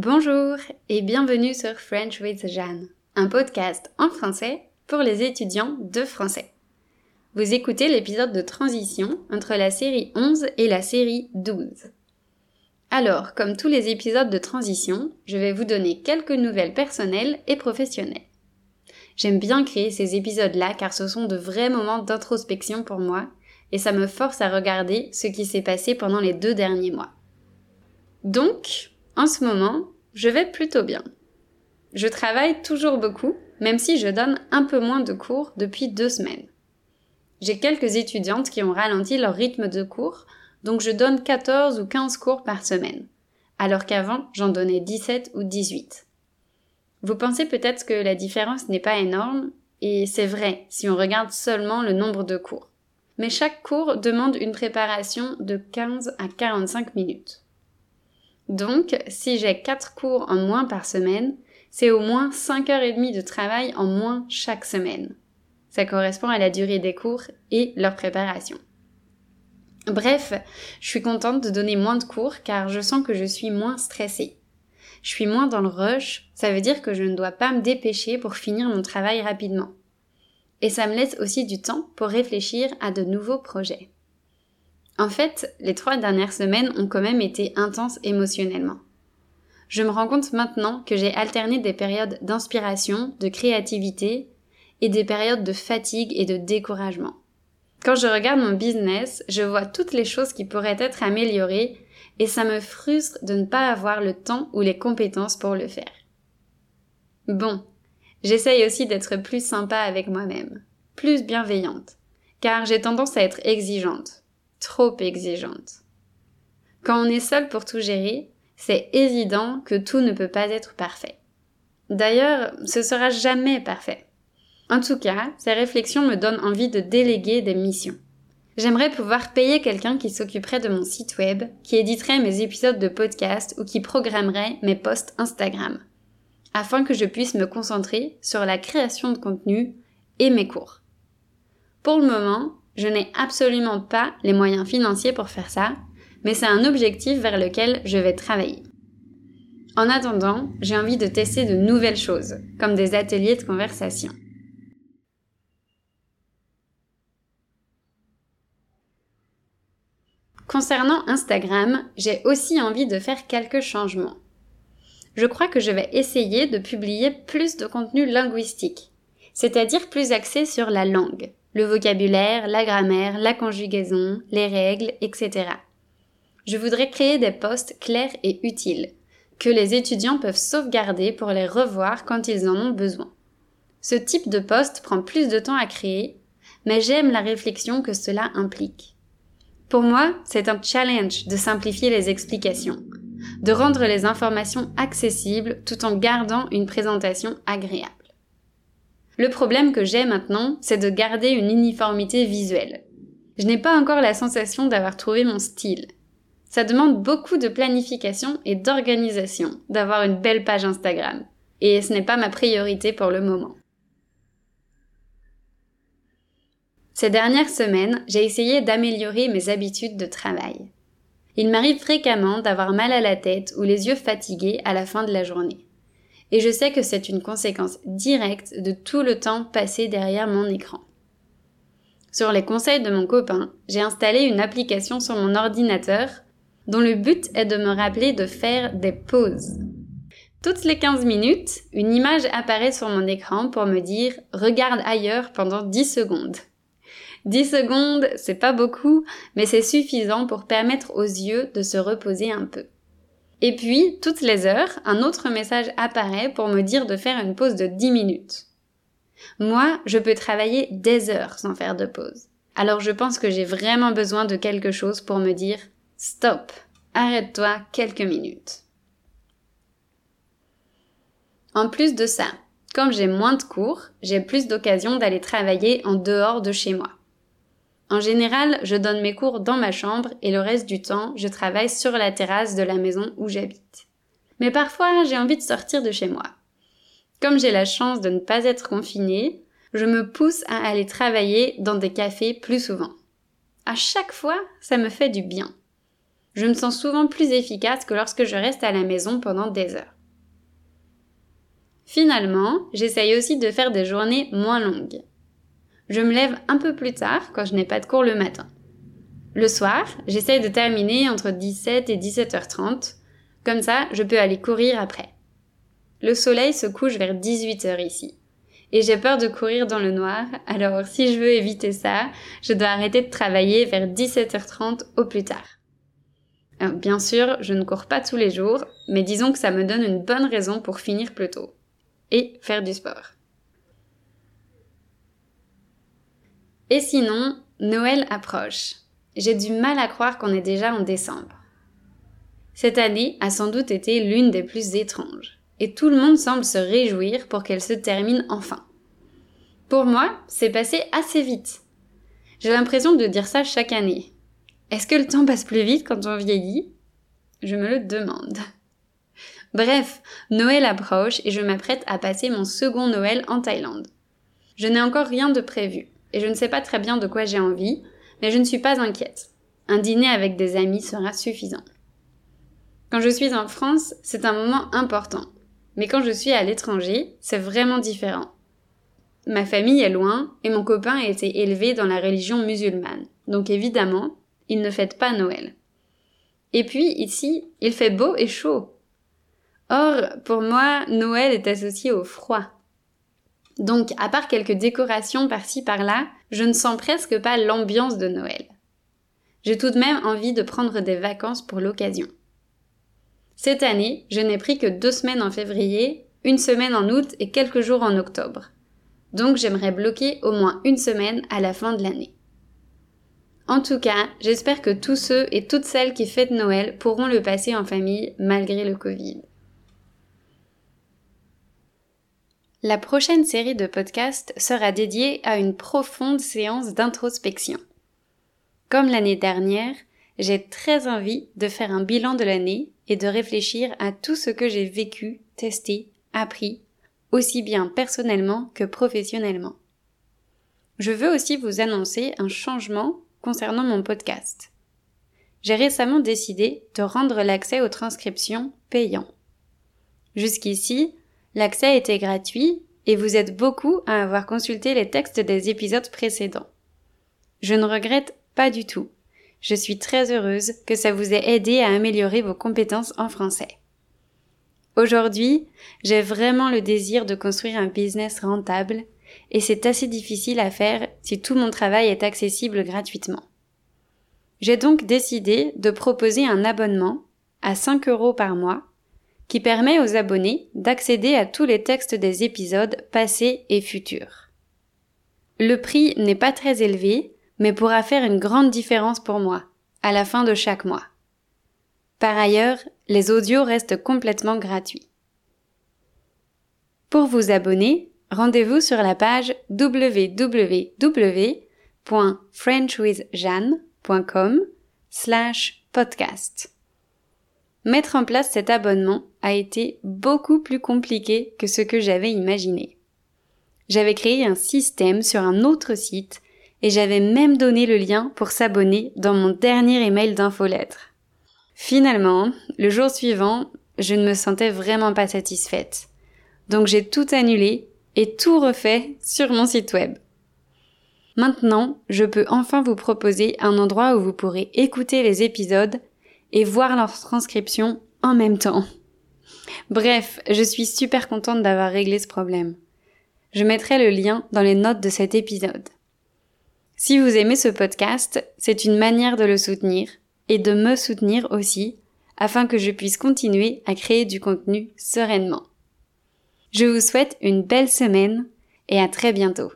Bonjour et bienvenue sur French with Jeanne, un podcast en français pour les étudiants de français. Vous écoutez l'épisode de transition entre la série 11 et la série 12. Alors, comme tous les épisodes de transition, je vais vous donner quelques nouvelles personnelles et professionnelles. J'aime bien créer ces épisodes-là car ce sont de vrais moments d'introspection pour moi et ça me force à regarder ce qui s'est passé pendant les deux derniers mois. Donc, en ce moment, je vais plutôt bien. Je travaille toujours beaucoup, même si je donne un peu moins de cours depuis deux semaines. J'ai quelques étudiantes qui ont ralenti leur rythme de cours, donc je donne 14 ou 15 cours par semaine, alors qu'avant j'en donnais 17 ou 18. Vous pensez peut-être que la différence n'est pas énorme, et c'est vrai si on regarde seulement le nombre de cours. Mais chaque cours demande une préparation de 15 à 45 minutes. Donc, si j'ai 4 cours en moins par semaine, c'est au moins 5 heures et demie de travail en moins chaque semaine. Ça correspond à la durée des cours et leur préparation. Bref, je suis contente de donner moins de cours car je sens que je suis moins stressée. Je suis moins dans le rush, ça veut dire que je ne dois pas me dépêcher pour finir mon travail rapidement. Et ça me laisse aussi du temps pour réfléchir à de nouveaux projets. En fait, les trois dernières semaines ont quand même été intenses émotionnellement. Je me rends compte maintenant que j'ai alterné des périodes d'inspiration, de créativité et des périodes de fatigue et de découragement. Quand je regarde mon business, je vois toutes les choses qui pourraient être améliorées et ça me frustre de ne pas avoir le temps ou les compétences pour le faire. Bon, j'essaye aussi d'être plus sympa avec moi-même, plus bienveillante, car j'ai tendance à être exigeante trop exigeante. Quand on est seul pour tout gérer, c'est évident que tout ne peut pas être parfait. D'ailleurs, ce sera jamais parfait. En tout cas, ces réflexions me donnent envie de déléguer des missions. J'aimerais pouvoir payer quelqu'un qui s'occuperait de mon site web, qui éditerait mes épisodes de podcast ou qui programmerait mes posts Instagram, afin que je puisse me concentrer sur la création de contenu et mes cours. Pour le moment, je n'ai absolument pas les moyens financiers pour faire ça, mais c'est un objectif vers lequel je vais travailler. En attendant, j'ai envie de tester de nouvelles choses, comme des ateliers de conversation. Concernant Instagram, j'ai aussi envie de faire quelques changements. Je crois que je vais essayer de publier plus de contenu linguistique, c'est-à-dire plus axé sur la langue le vocabulaire, la grammaire, la conjugaison, les règles, etc. Je voudrais créer des postes clairs et utiles, que les étudiants peuvent sauvegarder pour les revoir quand ils en ont besoin. Ce type de poste prend plus de temps à créer, mais j'aime la réflexion que cela implique. Pour moi, c'est un challenge de simplifier les explications, de rendre les informations accessibles tout en gardant une présentation agréable. Le problème que j'ai maintenant, c'est de garder une uniformité visuelle. Je n'ai pas encore la sensation d'avoir trouvé mon style. Ça demande beaucoup de planification et d'organisation d'avoir une belle page Instagram. Et ce n'est pas ma priorité pour le moment. Ces dernières semaines, j'ai essayé d'améliorer mes habitudes de travail. Il m'arrive fréquemment d'avoir mal à la tête ou les yeux fatigués à la fin de la journée et je sais que c'est une conséquence directe de tout le temps passé derrière mon écran. Sur les conseils de mon copain, j'ai installé une application sur mon ordinateur dont le but est de me rappeler de faire des pauses. Toutes les 15 minutes, une image apparaît sur mon écran pour me dire regarde ailleurs pendant 10 secondes. 10 secondes, c'est pas beaucoup, mais c'est suffisant pour permettre aux yeux de se reposer un peu. Et puis, toutes les heures, un autre message apparaît pour me dire de faire une pause de 10 minutes. Moi, je peux travailler des heures sans faire de pause. Alors je pense que j'ai vraiment besoin de quelque chose pour me dire stop, arrête-toi quelques minutes. En plus de ça, comme j'ai moins de cours, j'ai plus d'occasions d'aller travailler en dehors de chez moi. En général, je donne mes cours dans ma chambre et le reste du temps, je travaille sur la terrasse de la maison où j'habite. Mais parfois, j'ai envie de sortir de chez moi. Comme j'ai la chance de ne pas être confinée, je me pousse à aller travailler dans des cafés plus souvent. À chaque fois, ça me fait du bien. Je me sens souvent plus efficace que lorsque je reste à la maison pendant des heures. Finalement, j'essaye aussi de faire des journées moins longues. Je me lève un peu plus tard quand je n'ai pas de cours le matin. Le soir, j'essaye de terminer entre 17 et 17h30. Comme ça, je peux aller courir après. Le soleil se couche vers 18h ici. Et j'ai peur de courir dans le noir, alors si je veux éviter ça, je dois arrêter de travailler vers 17h30 au plus tard. bien sûr, je ne cours pas tous les jours, mais disons que ça me donne une bonne raison pour finir plus tôt. Et faire du sport. Et sinon, Noël approche. J'ai du mal à croire qu'on est déjà en décembre. Cette année a sans doute été l'une des plus étranges, et tout le monde semble se réjouir pour qu'elle se termine enfin. Pour moi, c'est passé assez vite. J'ai l'impression de dire ça chaque année. Est-ce que le temps passe plus vite quand on vieillit? Je me le demande. Bref, Noël approche et je m'apprête à passer mon second Noël en Thaïlande. Je n'ai encore rien de prévu et je ne sais pas très bien de quoi j'ai envie, mais je ne suis pas inquiète. Un dîner avec des amis sera suffisant. Quand je suis en France, c'est un moment important. Mais quand je suis à l'étranger, c'est vraiment différent. Ma famille est loin et mon copain a été élevé dans la religion musulmane. Donc évidemment, il ne fête pas Noël. Et puis ici, il fait beau et chaud. Or, pour moi, Noël est associé au froid. Donc, à part quelques décorations par-ci par-là, je ne sens presque pas l'ambiance de Noël. J'ai tout de même envie de prendre des vacances pour l'occasion. Cette année, je n'ai pris que deux semaines en février, une semaine en août et quelques jours en octobre. Donc j'aimerais bloquer au moins une semaine à la fin de l'année. En tout cas, j'espère que tous ceux et toutes celles qui fêtent Noël pourront le passer en famille malgré le Covid. La prochaine série de podcasts sera dédiée à une profonde séance d'introspection. Comme l'année dernière, j'ai très envie de faire un bilan de l'année et de réfléchir à tout ce que j'ai vécu, testé, appris, aussi bien personnellement que professionnellement. Je veux aussi vous annoncer un changement concernant mon podcast. J'ai récemment décidé de rendre l'accès aux transcriptions payant. Jusqu'ici, L'accès était gratuit et vous êtes beaucoup à avoir consulté les textes des épisodes précédents. Je ne regrette pas du tout. Je suis très heureuse que ça vous ait aidé à améliorer vos compétences en français. Aujourd'hui, j'ai vraiment le désir de construire un business rentable et c'est assez difficile à faire si tout mon travail est accessible gratuitement. J'ai donc décidé de proposer un abonnement à 5 euros par mois qui permet aux abonnés d'accéder à tous les textes des épisodes passés et futurs. Le prix n'est pas très élevé, mais pourra faire une grande différence pour moi, à la fin de chaque mois. Par ailleurs, les audios restent complètement gratuits. Pour vous abonner, rendez-vous sur la page www.frenchwithjeanne.com slash podcast. Mettre en place cet abonnement a été beaucoup plus compliqué que ce que j'avais imaginé. J'avais créé un système sur un autre site et j'avais même donné le lien pour s'abonner dans mon dernier email d'infolettre. Finalement, le jour suivant, je ne me sentais vraiment pas satisfaite. Donc j'ai tout annulé et tout refait sur mon site web. Maintenant, je peux enfin vous proposer un endroit où vous pourrez écouter les épisodes et voir leur transcription en même temps. Bref, je suis super contente d'avoir réglé ce problème. Je mettrai le lien dans les notes de cet épisode. Si vous aimez ce podcast, c'est une manière de le soutenir et de me soutenir aussi afin que je puisse continuer à créer du contenu sereinement. Je vous souhaite une belle semaine et à très bientôt.